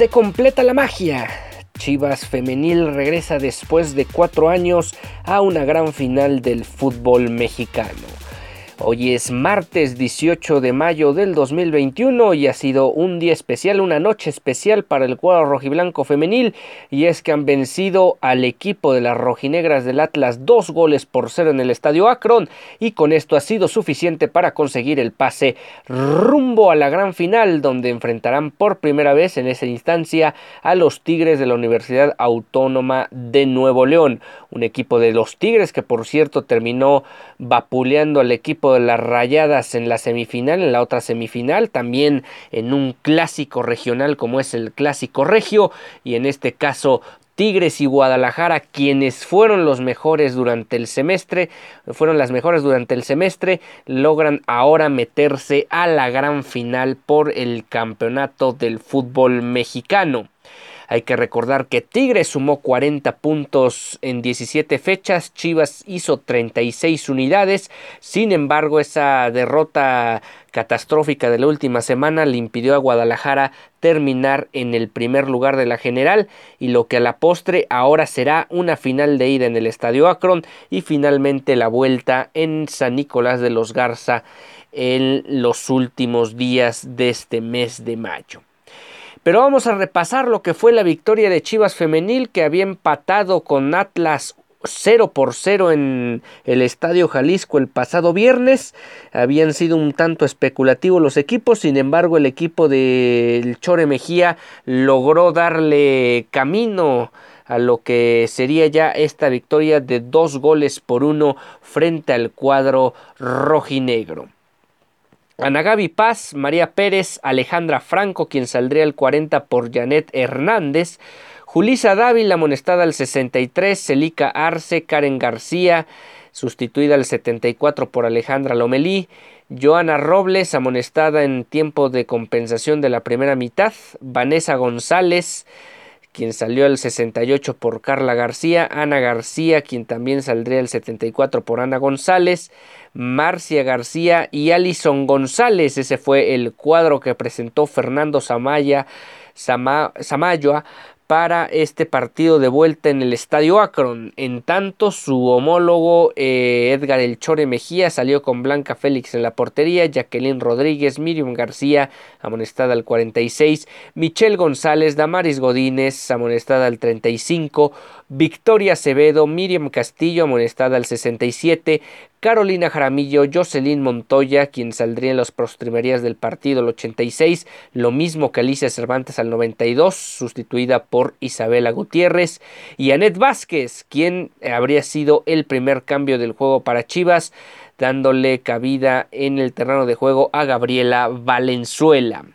Se completa la magia. Chivas Femenil regresa después de cuatro años a una gran final del fútbol mexicano. Hoy es martes 18 de mayo del 2021 y ha sido un día especial, una noche especial para el cuadro rojiblanco femenil. Y es que han vencido al equipo de las rojinegras del Atlas dos goles por cero en el estadio Akron. Y con esto ha sido suficiente para conseguir el pase rumbo a la gran final donde enfrentarán por primera vez en esa instancia a los Tigres de la Universidad Autónoma de Nuevo León, un equipo de los Tigres que por cierto terminó vapuleando al equipo de las Rayadas en la semifinal, en la otra semifinal, también en un clásico regional como es el clásico regio y en este caso Tigres y Guadalajara, quienes fueron los mejores durante el semestre, fueron las mejores durante el semestre, logran ahora meterse a la gran final por el campeonato del fútbol mexicano. Hay que recordar que Tigres sumó 40 puntos en 17 fechas, Chivas hizo 36 unidades, sin embargo esa derrota catastrófica de la última semana le impidió a Guadalajara terminar en el primer lugar de la general y lo que a la postre ahora será una final de ida en el Estadio Akron y finalmente la vuelta en San Nicolás de los Garza en los últimos días de este mes de mayo. Pero vamos a repasar lo que fue la victoria de Chivas Femenil que había empatado con Atlas 0 por 0 en el Estadio Jalisco el pasado viernes. Habían sido un tanto especulativos los equipos, sin embargo el equipo del Chore Mejía logró darle camino a lo que sería ya esta victoria de dos goles por uno frente al cuadro rojinegro. Anagabi Paz, María Pérez, Alejandra Franco, quien saldría al 40 por Janet Hernández, Julisa Dávila, amonestada al 63, Celica Arce, Karen García, sustituida al 74 por Alejandra Lomelí, Joana Robles, amonestada en tiempo de compensación de la primera mitad, Vanessa González, quien salió al 68 por Carla García, Ana García, quien también saldría al 74 por Ana González, Marcia García y Alison González. Ese fue el cuadro que presentó Fernando Samaya, Samayoa para este partido de vuelta en el Estadio Akron. En tanto, su homólogo eh, Edgar El Chore Mejía salió con Blanca Félix en la portería, Jacqueline Rodríguez, Miriam García, amonestada al 46, Michelle González, Damaris Godínez, amonestada al 35, Victoria Acevedo, Miriam Castillo, amonestada al 67, Carolina Jaramillo, Jocelyn Montoya, quien saldría en las postrimerías del partido el 86, lo mismo que Alicia Cervantes al 92, sustituida por Isabela Gutiérrez, y Anet Vázquez, quien habría sido el primer cambio del juego para Chivas, dándole cabida en el terreno de juego a Gabriela Valenzuela.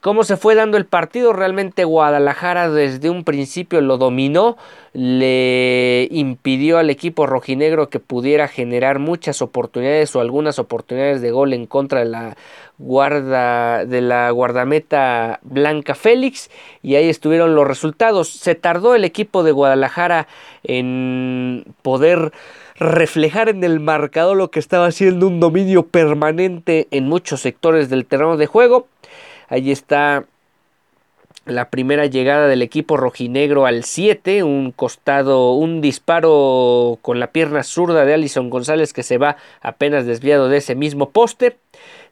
¿Cómo se fue dando el partido? Realmente Guadalajara desde un principio lo dominó, le impidió al equipo rojinegro que pudiera generar muchas oportunidades o algunas oportunidades de gol en contra de la guarda de la guardameta Blanca Félix y ahí estuvieron los resultados. Se tardó el equipo de Guadalajara en poder reflejar en el marcador lo que estaba siendo un dominio permanente en muchos sectores del terreno de juego. Ahí está la primera llegada del equipo rojinegro al 7, un costado, un disparo con la pierna zurda de Alison González que se va apenas desviado de ese mismo poste.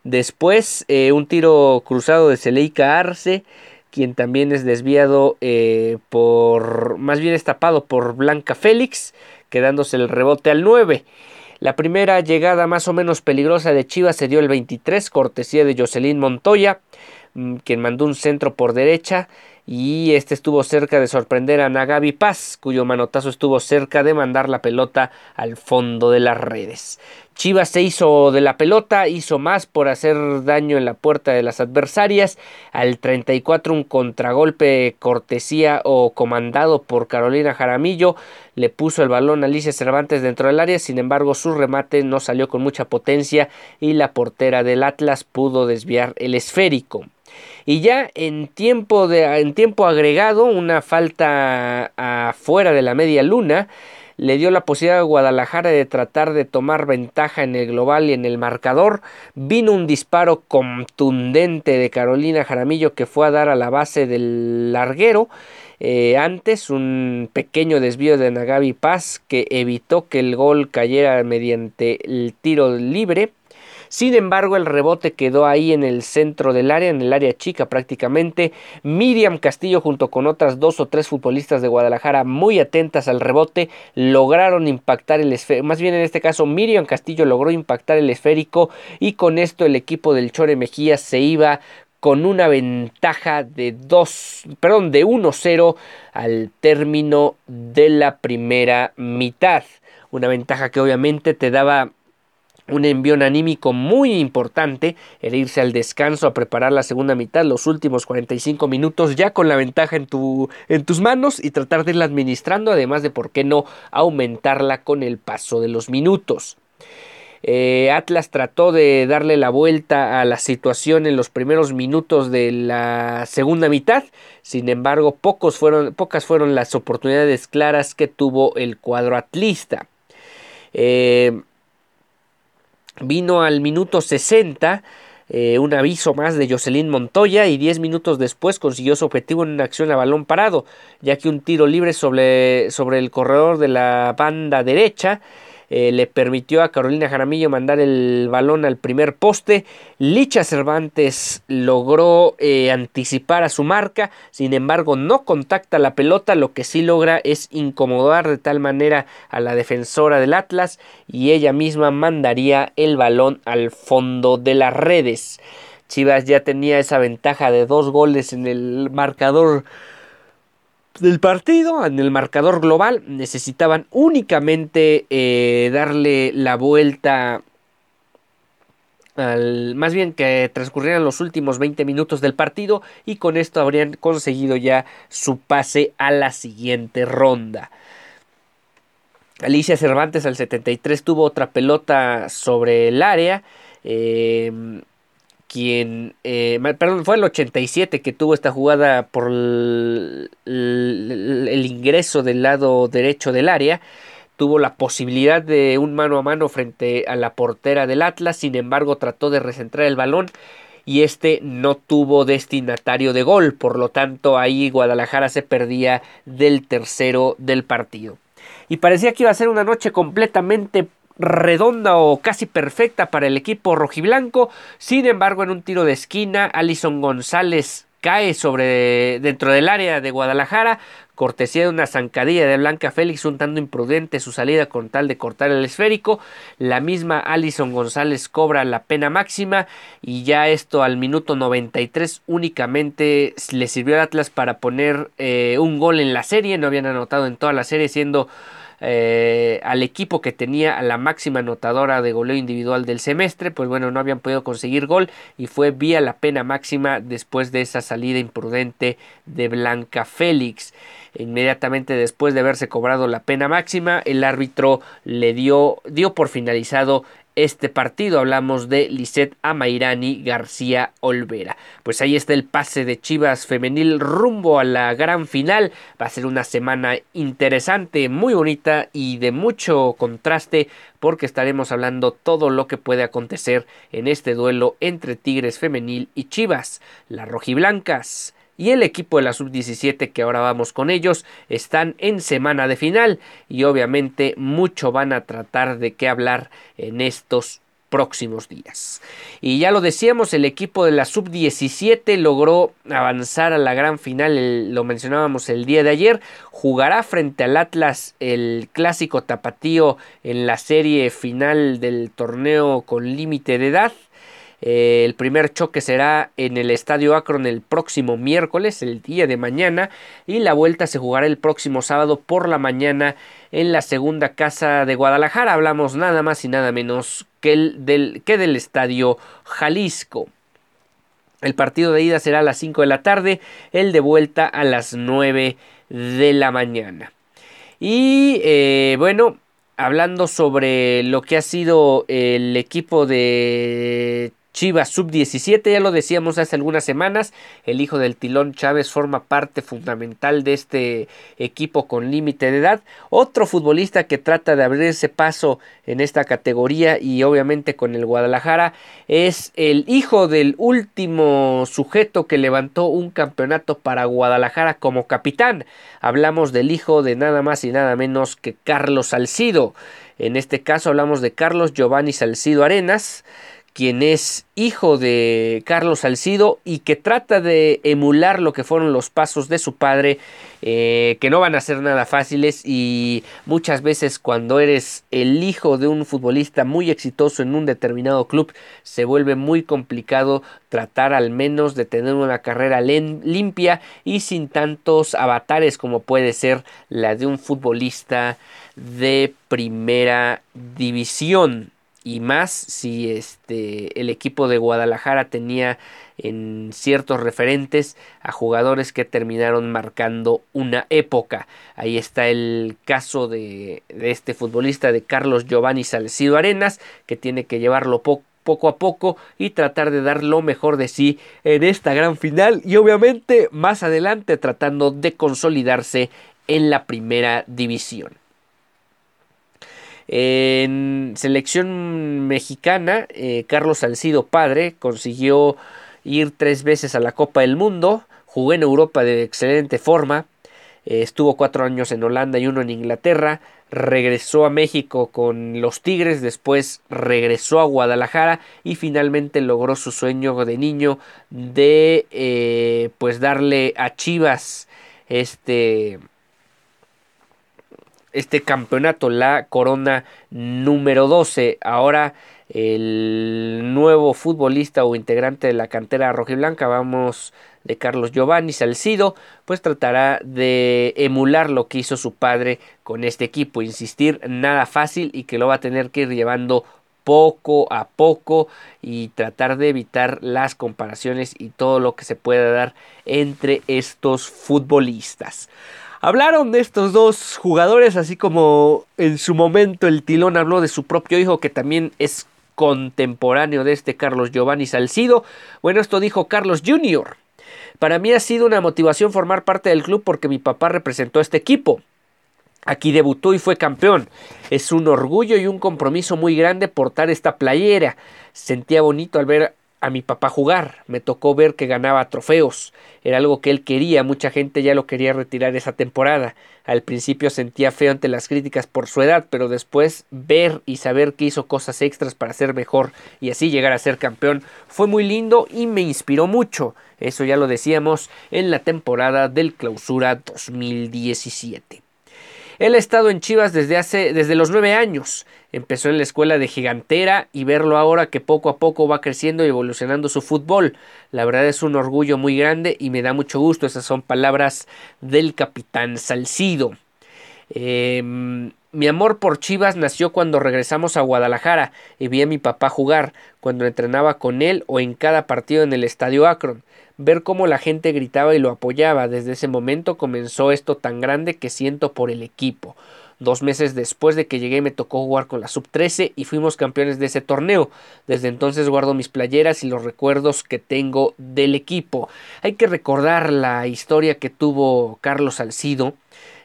Después eh, un tiro cruzado de Celeika Arce, quien también es desviado eh, por, más bien es tapado por Blanca Félix, quedándose el rebote al 9. La primera llegada más o menos peligrosa de Chivas se dio el 23, cortesía de Jocelyn Montoya, quien mandó un centro por derecha y este estuvo cerca de sorprender a Nagabi Paz, cuyo manotazo estuvo cerca de mandar la pelota al fondo de las redes. Chivas se hizo de la pelota, hizo más por hacer daño en la puerta de las adversarias. Al 34 un contragolpe cortesía o comandado por Carolina Jaramillo le puso el balón a Alicia Cervantes dentro del área, sin embargo su remate no salió con mucha potencia y la portera del Atlas pudo desviar el esférico. Y ya en tiempo, de, en tiempo agregado, una falta afuera de la media luna, le dio la posibilidad a Guadalajara de tratar de tomar ventaja en el global y en el marcador. Vino un disparo contundente de Carolina Jaramillo que fue a dar a la base del larguero. Eh, antes un pequeño desvío de Nagabi Paz que evitó que el gol cayera mediante el tiro libre sin embargo, el rebote quedó ahí en el centro del área, en el área chica prácticamente. Miriam Castillo junto con otras dos o tres futbolistas de Guadalajara muy atentas al rebote lograron impactar el esférico. Más bien en este caso Miriam Castillo logró impactar el esférico y con esto el equipo del Chore Mejía se iba con una ventaja de 2, perdón, de 1-0 al término de la primera mitad. Una ventaja que obviamente te daba un envión anímico muy importante, el irse al descanso a preparar la segunda mitad, los últimos 45 minutos ya con la ventaja en, tu, en tus manos y tratar de irla administrando, además de por qué no aumentarla con el paso de los minutos. Eh, Atlas trató de darle la vuelta a la situación en los primeros minutos de la segunda mitad, sin embargo pocos fueron, pocas fueron las oportunidades claras que tuvo el cuadro atlista. Eh, Vino al minuto 60 eh, un aviso más de Jocelyn Montoya y 10 minutos después consiguió su objetivo en una acción a balón parado, ya que un tiro libre sobre, sobre el corredor de la banda derecha eh, le permitió a Carolina Jaramillo mandar el balón al primer poste. Licha Cervantes logró eh, anticipar a su marca, sin embargo no contacta la pelota, lo que sí logra es incomodar de tal manera a la defensora del Atlas y ella misma mandaría el balón al fondo de las redes. Chivas ya tenía esa ventaja de dos goles en el marcador del partido, en el marcador global, necesitaban únicamente eh, darle la vuelta al, más bien que transcurrieran los últimos 20 minutos del partido y con esto habrían conseguido ya su pase a la siguiente ronda. Alicia Cervantes al 73 tuvo otra pelota sobre el área. Eh, quien, eh, perdón, fue el 87 que tuvo esta jugada por el, ingreso del lado derecho del área. Tuvo la posibilidad de un mano a mano frente a la portera del Atlas, sin embargo trató de recentrar el balón y este no tuvo destinatario de gol, por lo tanto ahí Guadalajara se perdía del tercero del partido. Y parecía que iba a ser una noche completamente redonda o casi perfecta para el equipo rojiblanco. Sin embargo, en un tiro de esquina, Alison González cae sobre dentro del área de Guadalajara, cortesía de una zancadilla de Blanca Félix, un tanto imprudente su salida con tal de cortar el esférico. La misma Alison González cobra la pena máxima y ya esto al minuto 93 únicamente le sirvió al Atlas para poner eh, un gol en la serie. No habían anotado en toda la serie, siendo eh, al equipo que tenía a la máxima anotadora de goleo individual del semestre, pues bueno, no habían podido conseguir gol y fue vía la pena máxima después de esa salida imprudente de Blanca Félix. Inmediatamente después de haberse cobrado la pena máxima, el árbitro le dio, dio por finalizado este partido. Hablamos de Lisette Amairani García Olvera. Pues ahí está el pase de Chivas femenil rumbo a la gran final. Va a ser una semana interesante, muy bonita y de mucho contraste porque estaremos hablando todo lo que puede acontecer en este duelo entre Tigres femenil y Chivas. Las rojiblancas y el equipo de la sub-17 que ahora vamos con ellos están en semana de final y obviamente mucho van a tratar de qué hablar en estos próximos días. Y ya lo decíamos, el equipo de la sub-17 logró avanzar a la gran final, lo mencionábamos el día de ayer, jugará frente al Atlas el clásico tapatío en la serie final del torneo con límite de edad. Eh, el primer choque será en el Estadio Akron el próximo miércoles, el día de mañana, y la vuelta se jugará el próximo sábado por la mañana en la segunda casa de Guadalajara. Hablamos nada más y nada menos que, del, que del Estadio Jalisco. El partido de ida será a las 5 de la tarde, el de vuelta a las 9 de la mañana. Y eh, bueno, hablando sobre lo que ha sido el equipo de Chivas sub-17, ya lo decíamos hace algunas semanas, el hijo del Tilón Chávez forma parte fundamental de este equipo con límite de edad. Otro futbolista que trata de abrirse paso en esta categoría y obviamente con el Guadalajara es el hijo del último sujeto que levantó un campeonato para Guadalajara como capitán. Hablamos del hijo de nada más y nada menos que Carlos Salcido. En este caso hablamos de Carlos Giovanni Salcido Arenas quien es hijo de Carlos Salcido y que trata de emular lo que fueron los pasos de su padre, eh, que no van a ser nada fáciles y muchas veces cuando eres el hijo de un futbolista muy exitoso en un determinado club, se vuelve muy complicado tratar al menos de tener una carrera limpia y sin tantos avatares como puede ser la de un futbolista de primera división y más si este el equipo de Guadalajara tenía en ciertos referentes a jugadores que terminaron marcando una época. Ahí está el caso de, este futbolista de Carlos Giovanni Salcido Arenas, que tiene que llevarlo poco poco a poco y tratar de dar lo mejor de sí en esta gran final y obviamente más adelante tratando de consolidarse en la primera división. En selección mexicana, eh, Carlos Salcido padre consiguió ir tres veces a la Copa del Mundo, jugó en Europa de excelente forma, eh, estuvo cuatro años en Holanda y uno en Inglaterra, regresó a México con los Tigres, después regresó a Guadalajara y finalmente logró su sueño de niño de eh, pues darle a Chivas este este campeonato, la corona número 12. Ahora el nuevo futbolista o integrante de la cantera rojiblanca, vamos de Carlos Giovanni Salcido, pues tratará de emular lo que hizo su padre con este equipo, insistir nada fácil y que lo va a tener que ir llevando poco a poco y tratar de evitar las comparaciones y todo lo que se pueda dar entre estos futbolistas. Hablaron de estos dos jugadores, así como en su momento el Tilón habló de su propio hijo, que también es contemporáneo de este Carlos Giovanni Salcido. Bueno, esto dijo Carlos Jr. Para mí ha sido una motivación formar parte del club porque mi papá representó a este equipo. Aquí debutó y fue campeón. Es un orgullo y un compromiso muy grande portar esta playera. Sentía bonito al ver a mi papá jugar, me tocó ver que ganaba trofeos, era algo que él quería, mucha gente ya lo quería retirar esa temporada. Al principio sentía feo ante las críticas por su edad, pero después ver y saber que hizo cosas extras para ser mejor y así llegar a ser campeón fue muy lindo y me inspiró mucho. Eso ya lo decíamos en la temporada del Clausura 2017. Él ha estado en Chivas desde hace desde los nueve años. Empezó en la escuela de gigantera y verlo ahora que poco a poco va creciendo y evolucionando su fútbol. La verdad es un orgullo muy grande y me da mucho gusto. Esas son palabras del capitán Salcido. Em, mi amor por Chivas nació cuando regresamos a Guadalajara y vi a mi papá jugar, cuando entrenaba con él o en cada partido en el Estadio Akron ver cómo la gente gritaba y lo apoyaba. Desde ese momento comenzó esto tan grande que siento por el equipo. Dos meses después de que llegué me tocó jugar con la sub-13 y fuimos campeones de ese torneo. Desde entonces guardo mis playeras y los recuerdos que tengo del equipo. Hay que recordar la historia que tuvo Carlos Salcido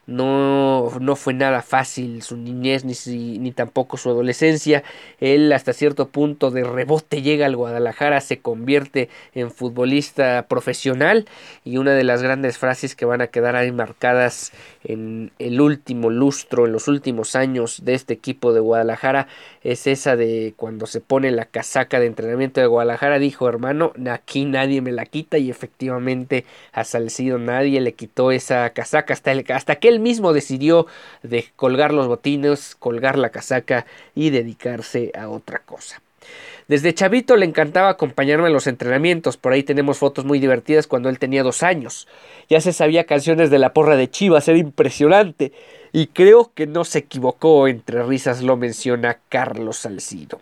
no, no fue nada fácil su niñez ni, ni tampoco su adolescencia. Él hasta cierto punto de rebote llega al Guadalajara, se convierte en futbolista profesional y una de las grandes frases que van a quedar ahí marcadas en el último lustro, en los últimos años de este equipo de Guadalajara, es esa de cuando se pone la casaca de entrenamiento de Guadalajara, dijo hermano, aquí nadie me la quita y efectivamente a Salcido nadie le quitó esa casaca hasta, el, hasta que él mismo decidió de colgar los botines, colgar la casaca y dedicarse a otra cosa. Desde chavito le encantaba acompañarme en los entrenamientos, por ahí tenemos fotos muy divertidas cuando él tenía dos años. Ya se sabía canciones de la porra de Chivas, era impresionante. Y creo que no se equivocó, entre risas lo menciona Carlos Salcido.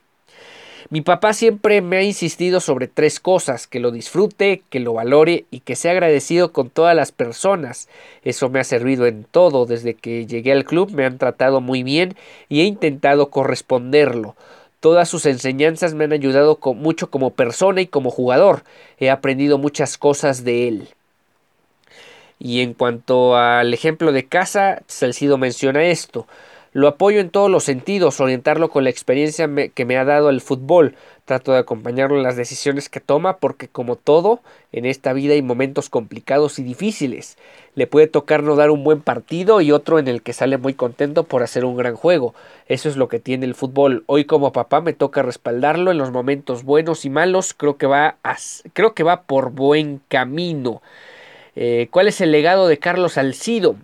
Mi papá siempre me ha insistido sobre tres cosas, que lo disfrute, que lo valore y que sea agradecido con todas las personas. Eso me ha servido en todo, desde que llegué al club me han tratado muy bien y he intentado corresponderlo. Todas sus enseñanzas me han ayudado mucho como persona y como jugador. He aprendido muchas cosas de él. Y en cuanto al ejemplo de casa, Salcido menciona esto. Lo apoyo en todos los sentidos, orientarlo con la experiencia que me ha dado el fútbol. Trato de acompañarlo en las decisiones que toma porque como todo, en esta vida hay momentos complicados y difíciles. Le puede tocar no dar un buen partido y otro en el que sale muy contento por hacer un gran juego. Eso es lo que tiene el fútbol. Hoy como papá me toca respaldarlo en los momentos buenos y malos. Creo que va, creo que va por buen camino. Eh, ¿Cuál es el legado de Carlos Alcido?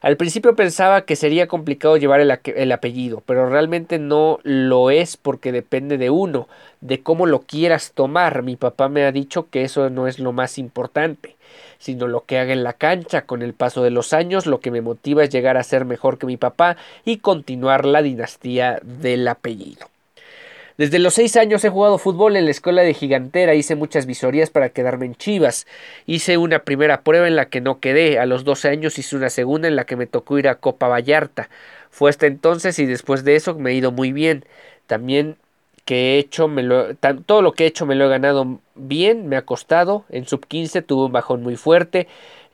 Al principio pensaba que sería complicado llevar el, apellido, pero realmente no lo es porque depende de uno, de cómo lo quieras tomar. Mi papá me ha dicho que eso no es lo más importante, sino lo que haga en la cancha. Con el paso de los años, lo que me motiva es llegar a ser mejor que mi papá y continuar la dinastía del apellido. Desde los seis años he jugado fútbol en la escuela de Gigantera, hice muchas visorías para quedarme en Chivas. Hice una primera prueba en la que no quedé, a los 12 años hice una segunda en la que me tocó ir a Copa Vallarta. Fue hasta entonces y después de eso me he ido muy bien. También que he hecho, me lo, todo lo que he hecho me lo he ganado bien, me ha costado. En sub 15 tuve un bajón muy fuerte,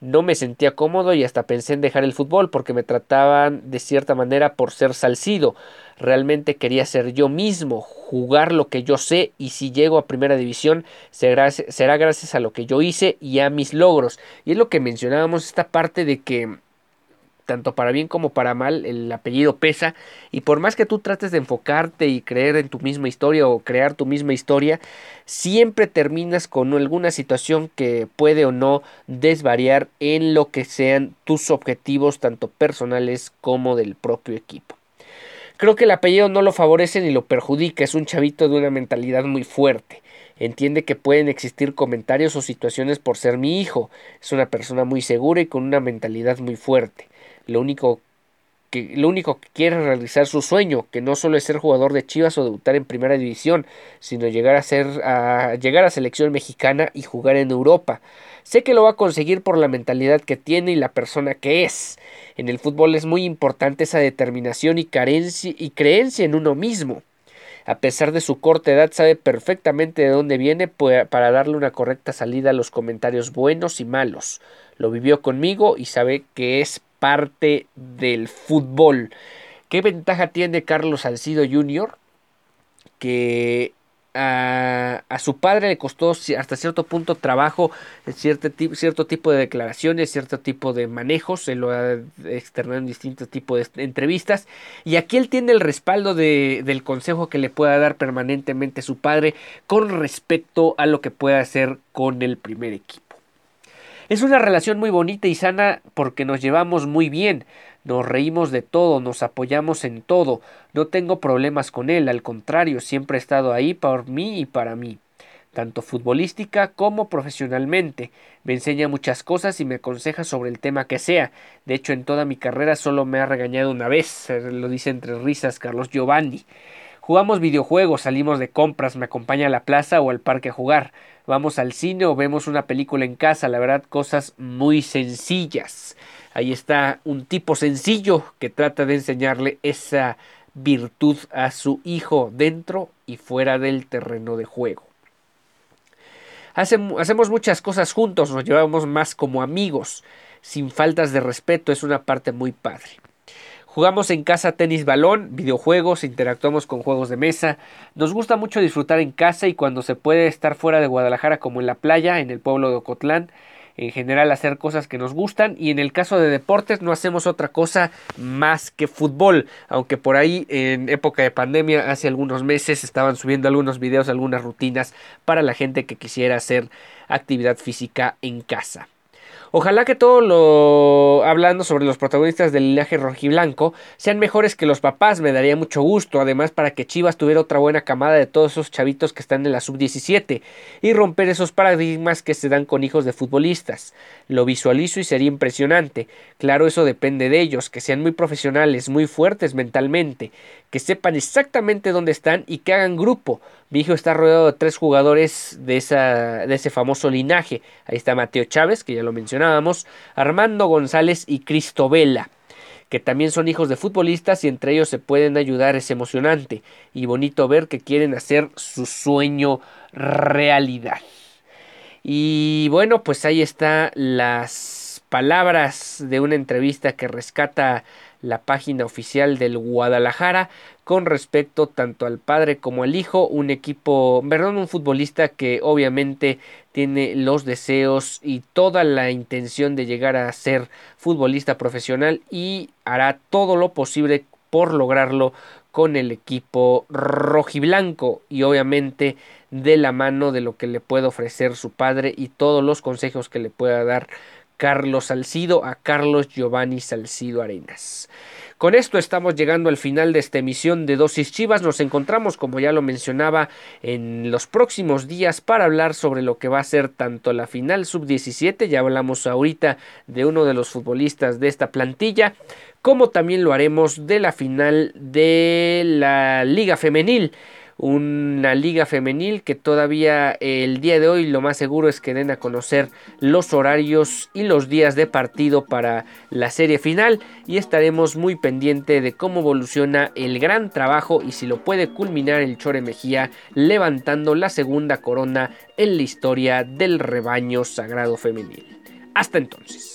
no me sentía cómodo y hasta pensé en dejar el fútbol porque me trataban de cierta manera por ser salcido realmente quería ser yo mismo, jugar lo que yo sé y si llego a primera división será, será gracias a lo que yo hice y a mis logros. Y es lo que mencionábamos, esta parte de que tanto para bien como para mal, el apellido pesa y por más que tú trates de enfocarte y creer en tu misma historia o crear tu misma historia, siempre terminas con alguna situación que puede o no desvariar en lo que sean tus objetivos tanto personales como del propio equipo. Creo que el apellido no lo favorece ni lo perjudica, es un chavito de una mentalidad muy fuerte. Entiende que pueden existir comentarios o situaciones por ser mi hijo. Es una persona muy segura y con una mentalidad muy fuerte. Lo único que, lo único que quiere es realizar su sueño, que no solo es ser jugador de Chivas o debutar en primera división, sino llegar a ser a llegar a selección mexicana y jugar en Europa. Sé que lo va a conseguir por la mentalidad que tiene y la persona que es. En el fútbol es muy importante esa determinación y, y creencia en uno mismo. A pesar de su corta edad, sabe perfectamente de dónde viene para darle una correcta salida a los comentarios buenos y malos. Lo vivió conmigo y sabe que es parte del fútbol. ¿Qué ventaja tiene Carlos Salcido Jr.? Que a, su padre le costó hasta cierto punto trabajo cierto, tipo de declaraciones, cierto tipo de manejos, se lo ha externado en distintos tipos de entrevistas y aquí él tiene el respaldo de, del consejo que le pueda dar permanentemente su padre con respecto a lo que pueda hacer con el primer equipo. Es una relación muy bonita y sana porque nos llevamos muy bien. Nos reímos de todo, nos apoyamos en todo. No tengo problemas con él, al contrario, siempre ha estado ahí por mí y para mí, tanto futbolística como profesionalmente. Me enseña muchas cosas y me aconseja sobre el tema que sea. De hecho, en toda mi carrera solo me ha regañado una vez, lo dice entre risas Carlos Giovanni. Jugamos videojuegos, salimos de compras, me acompaña a la plaza o al parque a jugar. Vamos al cine o vemos una película en casa, la verdad, cosas muy sencillas. Ahí está un tipo sencillo que trata de enseñarle esa virtud a su hijo dentro y fuera del terreno de juego. hacemos muchas cosas juntos, nos llevamos más como amigos, sin faltas de respeto, es una parte muy padre. Jugamos en casa tenis balón, videojuegos, interactuamos con juegos de mesa. Nos gusta mucho disfrutar en casa y cuando se puede estar fuera de Guadalajara como en la playa, en el pueblo de Ocotlán. En general hacer cosas que nos gustan y en el caso de deportes no hacemos otra cosa más que fútbol. Aunque por ahí en época de pandemia hace algunos meses estaban subiendo algunos videos, algunas rutinas para la gente que quisiera hacer actividad física en casa. Ojalá que todo lo hablando sobre los protagonistas del linaje rojiblanco sean mejores que los papás, me daría mucho gusto, además para que Chivas tuviera otra buena camada de todos esos chavitos que están en la sub-17 y romper esos paradigmas que se dan con hijos de futbolistas. Lo visualizo y sería impresionante. Claro, eso depende de ellos, que sean muy profesionales, muy fuertes mentalmente, que sepan exactamente dónde están y que hagan grupo. Mi hijo está rodeado de tres jugadores de, esa, de ese famoso linaje. Ahí está Mateo Chávez, que ya lo Armando González y Cristo Vela que también son hijos de futbolistas y entre ellos se pueden ayudar, es emocionante y bonito ver que quieren hacer su sueño realidad. Y bueno, pues ahí está las palabras de una entrevista que rescata la página oficial del Guadalajara con respecto tanto al padre como al hijo, un equipo, perdón, un futbolista que obviamente tiene los deseos y toda la intención de llegar a ser futbolista profesional y hará todo lo posible por lograrlo con el equipo rojiblanco y obviamente de la mano de lo que le puede ofrecer su padre y todos los consejos que le pueda dar Carlos Salcido a Carlos Giovanni Salcido Arenas. Con esto estamos llegando al final de esta emisión de Dosis Chivas. Nos encontramos, como ya lo mencionaba, en los próximos días para hablar sobre lo que va a ser tanto la final sub-17, ya hablamos ahorita de uno de los futbolistas de esta plantilla, como también lo haremos de la final de la Liga Femenil una liga femenil que todavía el día de hoy lo más seguro es que den a conocer los horarios y los días de partido para la serie final y estaremos muy pendiente de cómo evoluciona el gran trabajo y si lo puede culminar el Chore Mejía levantando la segunda corona en la historia del rebaño sagrado femenil. Hasta entonces.